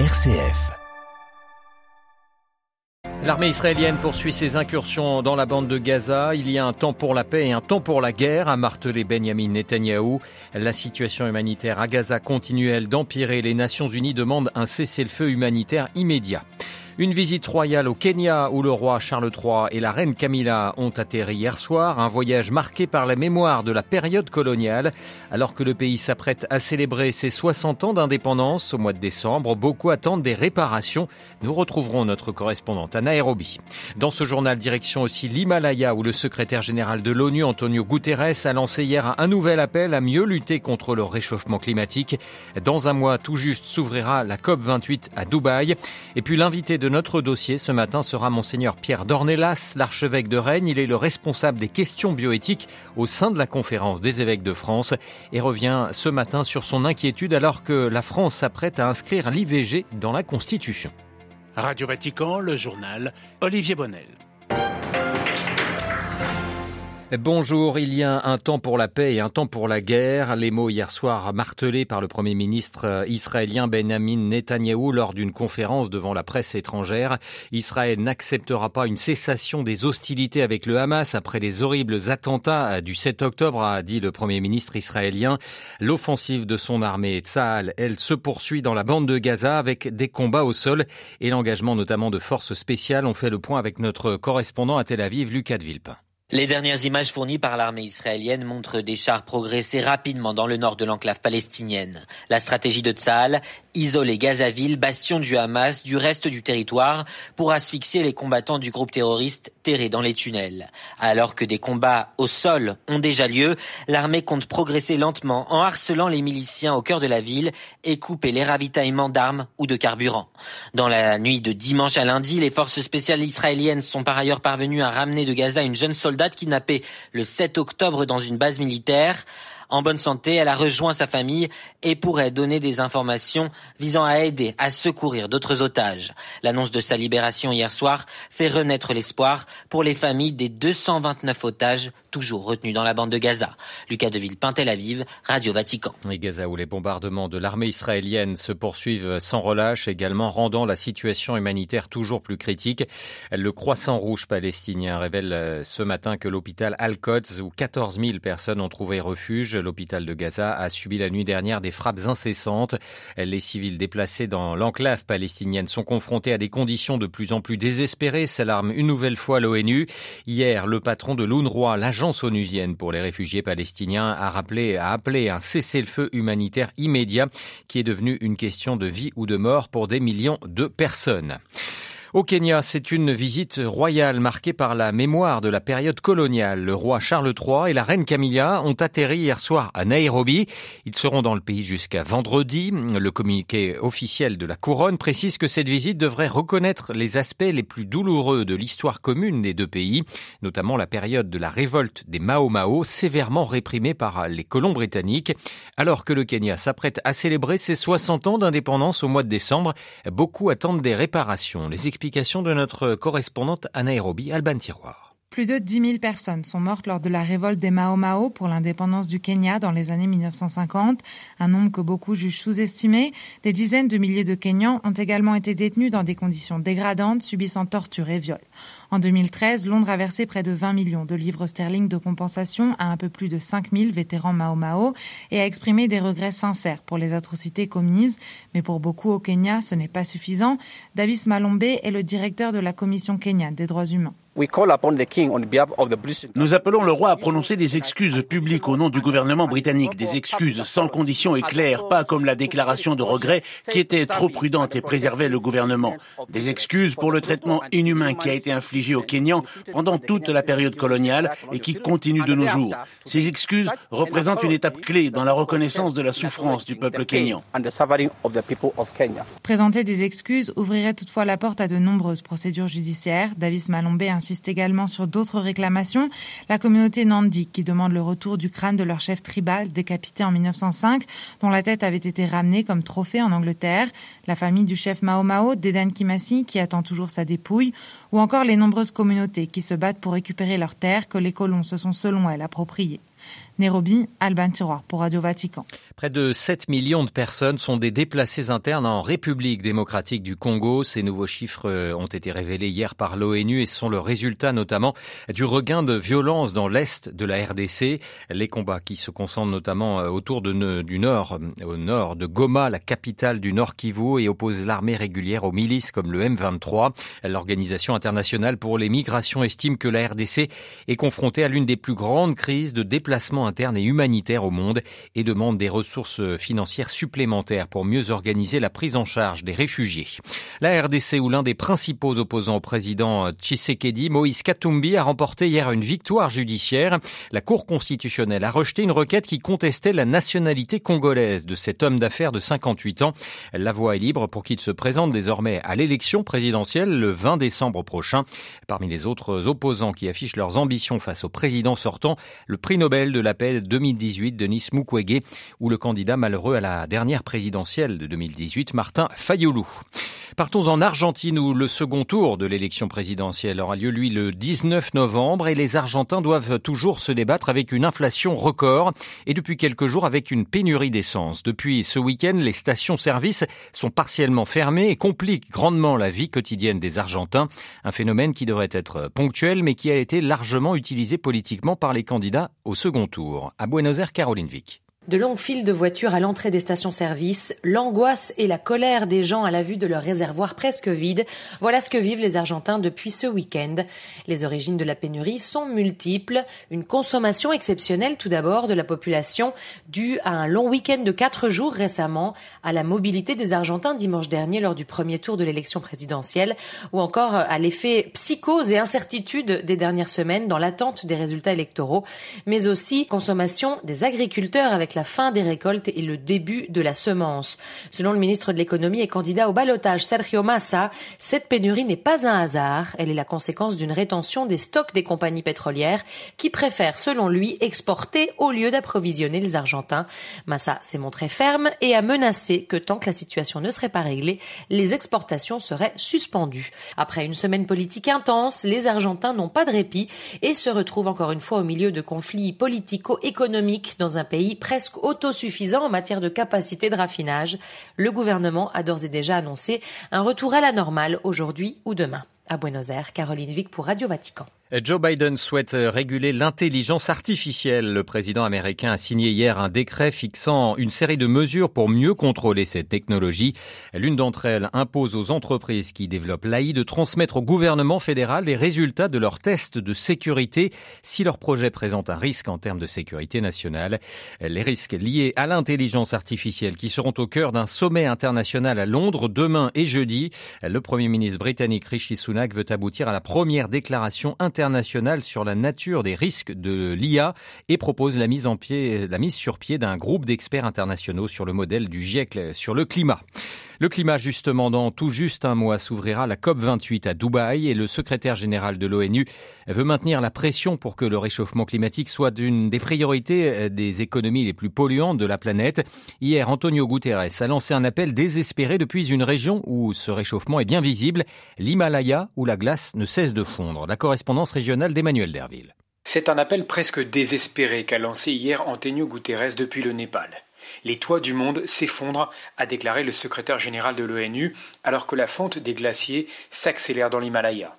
RCF. L'armée israélienne poursuit ses incursions dans la bande de Gaza. Il y a un temps pour la paix et un temps pour la guerre, a martelé Benjamin Netanyahou. La situation humanitaire à Gaza continue, elle, d'empirer. Les Nations Unies demandent un cessez-le-feu humanitaire immédiat. Une visite royale au Kenya où le roi Charles III et la reine Camilla ont atterri hier soir. Un voyage marqué par la mémoire de la période coloniale. Alors que le pays s'apprête à célébrer ses 60 ans d'indépendance au mois de décembre, beaucoup attendent des réparations. Nous retrouverons notre correspondante à Nairobi. Dans ce journal, direction aussi l'Himalaya où le secrétaire général de l'ONU, Antonio Guterres, a lancé hier un nouvel appel à mieux lutter contre le réchauffement climatique. Dans un mois tout juste s'ouvrira la COP28 à Dubaï. Et puis l'invité de notre dossier ce matin sera Monseigneur Pierre Dornelas, l'archevêque de Rennes. Il est le responsable des questions bioéthiques au sein de la conférence des évêques de France et revient ce matin sur son inquiétude alors que la France s'apprête à inscrire l'IVG dans la Constitution. Radio Vatican, le journal Olivier Bonnel. Bonjour, il y a un temps pour la paix et un temps pour la guerre. Les mots hier soir martelés par le Premier ministre euh, israélien Benjamin Netanyahou lors d'une conférence devant la presse étrangère. Israël n'acceptera pas une cessation des hostilités avec le Hamas après les horribles attentats du 7 octobre, a dit le Premier ministre israélien. L'offensive de son armée Tsahal, elle se poursuit dans la bande de Gaza avec des combats au sol et l'engagement notamment de forces spéciales. On fait le point avec notre correspondant à Tel Aviv, Lucas de Villepin. Les dernières images fournies par l'armée israélienne montrent des chars progresser rapidement dans le nord de l'enclave palestinienne. La stratégie de Tsahal, isoler Gazaville, bastion du Hamas, du reste du territoire, pour asphyxier les combattants du groupe terroriste terrés dans les tunnels. Alors que des combats au sol ont déjà lieu, l'armée compte progresser lentement en harcelant les miliciens au cœur de la ville et couper les ravitaillements d'armes ou de carburant. Dans la nuit de dimanche à lundi, les forces spéciales israéliennes sont par ailleurs parvenues à ramener de Gaza une jeune soldat soldat kidnappée le 7 octobre dans une base militaire. En bonne santé, elle a rejoint sa famille et pourrait donner des informations visant à aider, à secourir d'autres otages. L'annonce de sa libération hier soir fait renaître l'espoir pour les familles des 229 otages toujours retenus dans la bande de Gaza. Lucas Deville, Tel Aviv, Radio Vatican. Et Gaza où les bombardements de l'armée israélienne se poursuivent sans relâche, également rendant la situation humanitaire toujours plus critique. Le Croissant Rouge palestinien révèle euh, ce matin que l'hôpital Al-Quds, où 14 000 personnes ont trouvé refuge, l'hôpital de Gaza a subi la nuit dernière des frappes incessantes. Les civils déplacés dans l'enclave palestinienne sont confrontés à des conditions de plus en plus désespérées, s'alarme une nouvelle fois l'ONU. Hier, le patron de l'UNRWA, l'agence onusienne pour les réfugiés palestiniens, a rappelé, a appelé un cessez-le-feu humanitaire immédiat qui est devenu une question de vie ou de mort pour des millions de personnes. Au Kenya, c'est une visite royale marquée par la mémoire de la période coloniale. Le roi Charles III et la reine Camilla ont atterri hier soir à Nairobi. Ils seront dans le pays jusqu'à vendredi. Le communiqué officiel de la couronne précise que cette visite devrait reconnaître les aspects les plus douloureux de l'histoire commune des deux pays, notamment la période de la révolte des Mao Mao, sévèrement réprimée par les colons britanniques. Alors que le Kenya s'apprête à célébrer ses 60 ans d'indépendance au mois de décembre, beaucoup attendent des réparations. De notre correspondante à Nairobi, Alban Tiroir. Plus de 10 000 personnes sont mortes lors de la révolte des Mao Mao pour l'indépendance du Kenya dans les années 1950, un nombre que beaucoup jugent sous-estimé. Des dizaines de milliers de Kenyans ont également été détenus dans des conditions dégradantes, subissant torture et viols. En 2013, Londres a versé près de 20 millions de livres sterling de compensation à un peu plus de 5 000 vétérans Mao Mao et a exprimé des regrets sincères pour les atrocités commises. Mais pour beaucoup au Kenya, ce n'est pas suffisant. Davis Malombe est le directeur de la Commission kenyane des droits humains. Nous appelons le roi à prononcer des excuses publiques au nom du gouvernement britannique, des excuses sans conditions et claires, pas comme la déclaration de regret qui était trop prudente et préservait le gouvernement. Des excuses pour le traitement inhumain qui a été infligé aux Kenyans pendant toute la période coloniale et qui continue de nos jours. Ces excuses représentent une étape clé dans la reconnaissance de la souffrance du peuple kenyan. Présenter des excuses ouvrirait toutefois la porte à de nombreuses procédures judiciaires. Davis Malombe insiste également sur d'autres réclamations. La communauté Nandi qui demande le retour du crâne de leur chef tribal décapité en 1905, dont la tête avait été ramenée comme trophée en Angleterre. La famille du chef Mao Mao, Dedan Kimasi, qui attend toujours sa dépouille. Ou encore les nombreuses communautés qui se battent pour récupérer leurs terres que les colons se sont selon elles appropriées. Nairobi, Alban Tiroir pour Radio Vatican. Près de 7 millions de personnes sont des déplacés internes en République démocratique du Congo. Ces nouveaux chiffres euh, ont été révélés hier par l'ONU et sont le résultat notamment du regain de violence dans l'est de la RDC. Les combats qui se concentrent notamment euh, autour de, du nord, euh, au nord de Goma, la capitale du Nord Kivu, et opposent l'armée régulière aux milices comme le M23. L'Organisation internationale pour les migrations estime que la RDC est confrontée à l'une des plus grandes crises de déplacement interne et humanitaire au monde et demande des ressources financières supplémentaires pour mieux organiser la prise en charge des réfugiés. La RDC ou l'un des principaux opposants au président Tshisekedi, Moïse Katumbi, a remporté hier une victoire judiciaire. La Cour constitutionnelle a rejeté une requête qui contestait la nationalité congolaise de cet homme d'affaires de 58 ans. La voie est libre pour qu'il se présente désormais à l'élection présidentielle le 20 décembre prochain. Parmi les autres opposants qui affichent leurs ambitions face au président sortant, le prix Nobel de la paix 2018, Denis Mukwege, ou le candidat malheureux à la dernière présidentielle de 2018, Martin Fayoulou. Partons en Argentine où le second tour de l'élection présidentielle aura lieu, lui, le 19 novembre et les Argentins doivent toujours se débattre avec une inflation record et depuis quelques jours avec une pénurie d'essence. Depuis ce week-end, les stations-service sont partiellement fermées et compliquent grandement la vie quotidienne des Argentins. Un phénomène qui devrait être ponctuel mais qui a été largement utilisé politiquement par les candidats au second tour. À Buenos Aires, Caroline Vic. De longues files de voitures à l'entrée des stations-service, l'angoisse et la colère des gens à la vue de leur réservoir presque vide, voilà ce que vivent les Argentins depuis ce week-end. Les origines de la pénurie sont multiples. Une consommation exceptionnelle tout d'abord de la population due à un long week-end de quatre jours récemment, à la mobilité des Argentins dimanche dernier lors du premier tour de l'élection présidentielle, ou encore à l'effet psychose et incertitude des dernières semaines dans l'attente des résultats électoraux, mais aussi consommation des agriculteurs avec la fin des récoltes et le début de la semence. Selon le ministre de l'économie et candidat au balotage Sergio Massa, cette pénurie n'est pas un hasard. Elle est la conséquence d'une rétention des stocks des compagnies pétrolières qui préfèrent, selon lui, exporter au lieu d'approvisionner les Argentins. Massa s'est montré ferme et a menacé que tant que la situation ne serait pas réglée, les exportations seraient suspendues. Après une semaine politique intense, les Argentins n'ont pas de répit et se retrouvent encore une fois au milieu de conflits politico-économiques dans un pays presque autosuffisant en matière de capacité de raffinage. Le gouvernement a d'ores et déjà annoncé un retour à la normale aujourd'hui ou demain. À Buenos Aires, Caroline Vic pour Radio Vatican. Joe Biden souhaite réguler l'intelligence artificielle. Le président américain a signé hier un décret fixant une série de mesures pour mieux contrôler cette technologie. L'une d'entre elles impose aux entreprises qui développent l'AI de transmettre au gouvernement fédéral les résultats de leurs tests de sécurité si leur projet présente un risque en termes de sécurité nationale. Les risques liés à l'intelligence artificielle qui seront au cœur d'un sommet international à Londres demain et jeudi. Le premier ministre britannique Rishi Sunak veut aboutir à la première déclaration international sur la nature des risques de l'IA et propose la mise, la mise sur pied d'un groupe d'experts internationaux sur le modèle du GIEC sur le climat. Le climat, justement, dans tout juste un mois, s'ouvrira la COP28 à Dubaï et le secrétaire général de l'ONU veut maintenir la pression pour que le réchauffement climatique soit une des priorités des économies les plus polluantes de la planète. Hier, Antonio Guterres a lancé un appel désespéré depuis une région où ce réchauffement est bien visible, l'Himalaya, où la glace ne cesse de fondre. La correspondance régionale d'Emmanuel Derville. C'est un appel presque désespéré qu'a lancé hier Antonio Guterres depuis le Népal. Les toits du monde s'effondrent, a déclaré le secrétaire général de l'ONU, alors que la fonte des glaciers s'accélère dans l'Himalaya.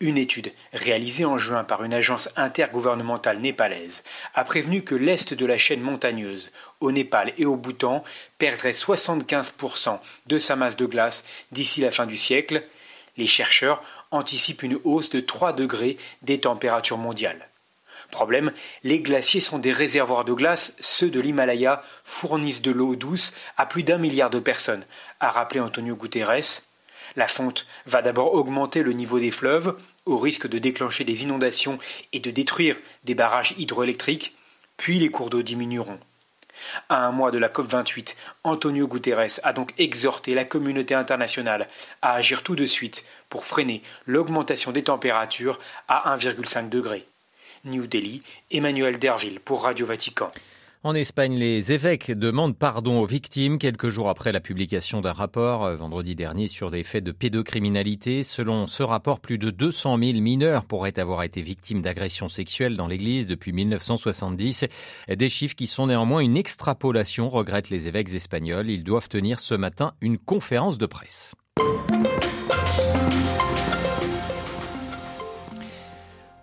Une étude réalisée en juin par une agence intergouvernementale népalaise a prévenu que l'est de la chaîne montagneuse, au Népal et au Bhoutan, perdrait 75% de sa masse de glace d'ici la fin du siècle. Les chercheurs anticipent une hausse de 3 degrés des températures mondiales. Problème, les glaciers sont des réservoirs de glace, ceux de l'Himalaya fournissent de l'eau douce à plus d'un milliard de personnes, a rappelé Antonio Guterres. La fonte va d'abord augmenter le niveau des fleuves, au risque de déclencher des inondations et de détruire des barrages hydroélectriques, puis les cours d'eau diminueront. À un mois de la COP28, Antonio Guterres a donc exhorté la communauté internationale à agir tout de suite pour freiner l'augmentation des températures à 1,5 degré. New Delhi, Emmanuel Derville pour Radio Vatican. En Espagne, les évêques demandent pardon aux victimes quelques jours après la publication d'un rapport euh, vendredi dernier sur des faits de pédocriminalité. Selon ce rapport, plus de 200 000 mineurs pourraient avoir été victimes d'agressions sexuelles dans l'Église depuis 1970. Des chiffres qui sont néanmoins une extrapolation, regrettent les évêques espagnols. Ils doivent tenir ce matin une conférence de presse.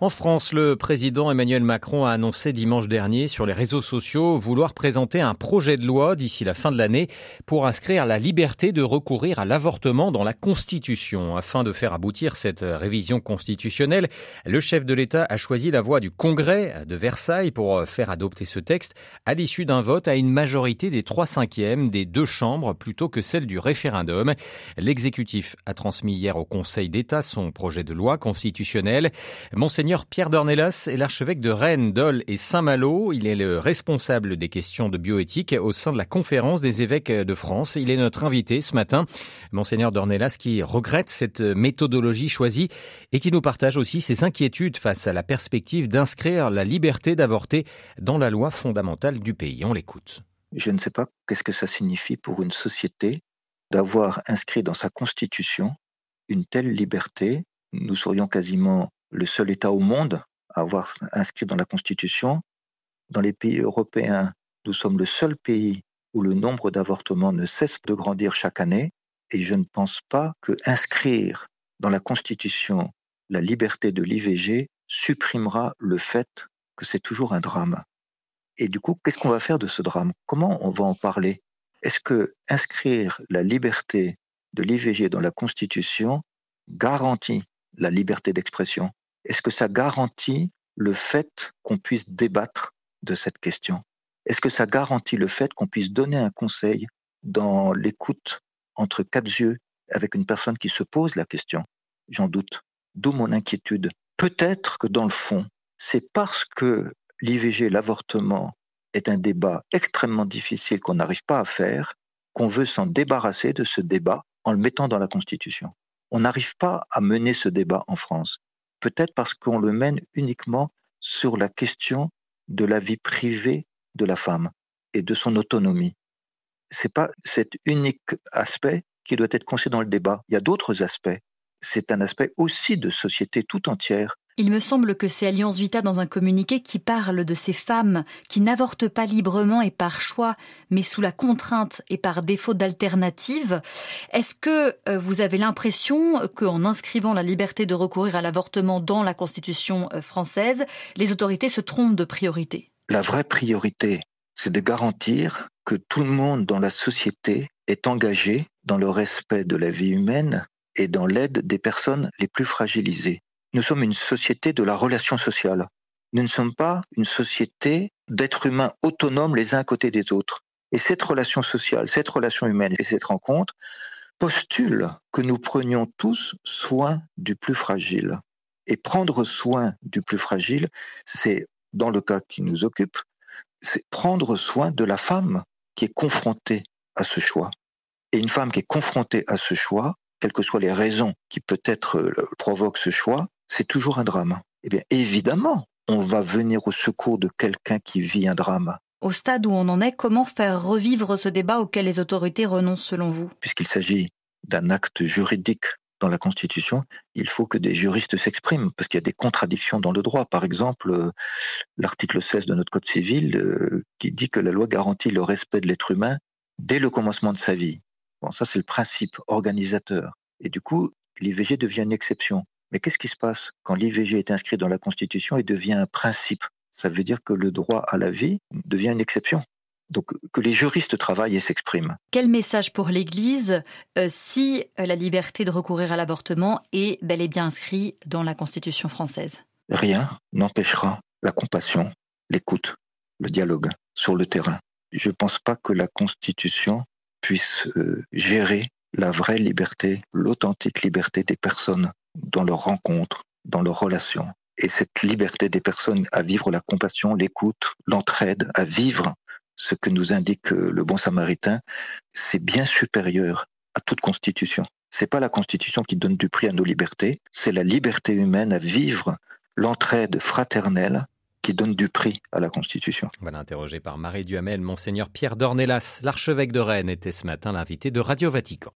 En France, le président Emmanuel Macron a annoncé dimanche dernier sur les réseaux sociaux vouloir présenter un projet de loi d'ici la fin de l'année pour inscrire la liberté de recourir à l'avortement dans la Constitution. Afin de faire aboutir cette révision constitutionnelle, le chef de l'État a choisi la voie du Congrès de Versailles pour faire adopter ce texte à l'issue d'un vote à une majorité des trois cinquièmes des deux chambres plutôt que celle du référendum. L'exécutif a transmis hier au Conseil d'État son projet de loi constitutionnelle. Monseigneur Pierre Dornelas est l'archevêque de Rennes, Dole et Saint-Malo. Il est le responsable des questions de bioéthique au sein de la conférence des évêques de France. Il est notre invité ce matin. Monseigneur Dornelas qui regrette cette méthodologie choisie et qui nous partage aussi ses inquiétudes face à la perspective d'inscrire la liberté d'avorter dans la loi fondamentale du pays. On l'écoute. Je ne sais pas qu'est-ce que ça signifie pour une société d'avoir inscrit dans sa constitution une telle liberté. Nous serions quasiment le seul État au monde à avoir inscrit dans la Constitution. Dans les pays européens, nous sommes le seul pays où le nombre d'avortements ne cesse de grandir chaque année. Et je ne pense pas que inscrire dans la Constitution la liberté de l'IVG supprimera le fait que c'est toujours un drame. Et du coup, qu'est-ce qu'on va faire de ce drame? Comment on va en parler? Est-ce que inscrire la liberté de l'IVG dans la Constitution garantit la liberté d'expression? Est-ce que ça garantit le fait qu'on puisse débattre de cette question? Est-ce que ça garantit le fait qu'on puisse donner un conseil dans l'écoute entre quatre yeux avec une personne qui se pose la question? J'en doute. D'où mon inquiétude. Peut-être que dans le fond, c'est parce que l'IVG, l'avortement, est un débat extrêmement difficile qu'on n'arrive pas à faire, qu'on veut s'en débarrasser de ce débat en le mettant dans la Constitution. On n'arrive pas à mener ce débat en France peut-être parce qu'on le mène uniquement sur la question de la vie privée de la femme et de son autonomie. C'est pas cet unique aspect qui doit être considéré dans le débat. Il y a d'autres aspects. C'est un aspect aussi de société tout entière il me semble que c'est Alliance Vita dans un communiqué qui parle de ces femmes qui n'avortent pas librement et par choix, mais sous la contrainte et par défaut d'alternative. Est-ce que euh, vous avez l'impression qu'en inscrivant la liberté de recourir à l'avortement dans la Constitution euh, française, les autorités se trompent de priorité? La vraie priorité, c'est de garantir que tout le monde dans la société est engagé dans le respect de la vie humaine et dans l'aide des personnes les plus fragilisées. Nous sommes une société de la relation sociale. Nous ne sommes pas une société d'êtres humains autonomes les uns à côté des autres. Et cette relation sociale, cette relation humaine et cette rencontre postulent que nous prenions tous soin du plus fragile. Et prendre soin du plus fragile, c'est, dans le cas qui nous occupe, c'est prendre soin de la femme qui est confrontée à ce choix. Et une femme qui est confrontée à ce choix, quelles que soient les raisons qui peut-être provoquent ce choix, c'est toujours un drame. Eh bien, évidemment, on va venir au secours de quelqu'un qui vit un drame. Au stade où on en est, comment faire revivre ce débat auquel les autorités renoncent selon vous? Puisqu'il s'agit d'un acte juridique dans la Constitution, il faut que des juristes s'expriment, parce qu'il y a des contradictions dans le droit. Par exemple, euh, l'article 16 de notre Code civil euh, qui dit que la loi garantit le respect de l'être humain dès le commencement de sa vie. Bon, ça c'est le principe organisateur. Et du coup, l'IVG devient une exception. Mais qu'est-ce qui se passe quand l'IVG est inscrit dans la Constitution et devient un principe? Ça veut dire que le droit à la vie devient une exception. Donc que les juristes travaillent et s'expriment. Quel message pour l'Église euh, si euh, la liberté de recourir à l'avortement est bel et bien inscrite dans la Constitution française? Rien n'empêchera la compassion, l'écoute, le dialogue sur le terrain. Je ne pense pas que la Constitution puisse euh, gérer la vraie liberté, l'authentique liberté des personnes dans leurs rencontres, dans leurs relations. Et cette liberté des personnes à vivre la compassion, l'écoute, l'entraide, à vivre ce que nous indique euh, le bon samaritain, c'est bien supérieur à toute constitution. C'est pas la constitution qui donne du prix à nos libertés, c'est la liberté humaine à vivre l'entraide fraternelle qui donne du prix à la Constitution. Voilà, interrogé par Marie Duhamel, Monseigneur Pierre Dornelas, l'archevêque de Rennes, était ce matin l'invité de Radio Vatican.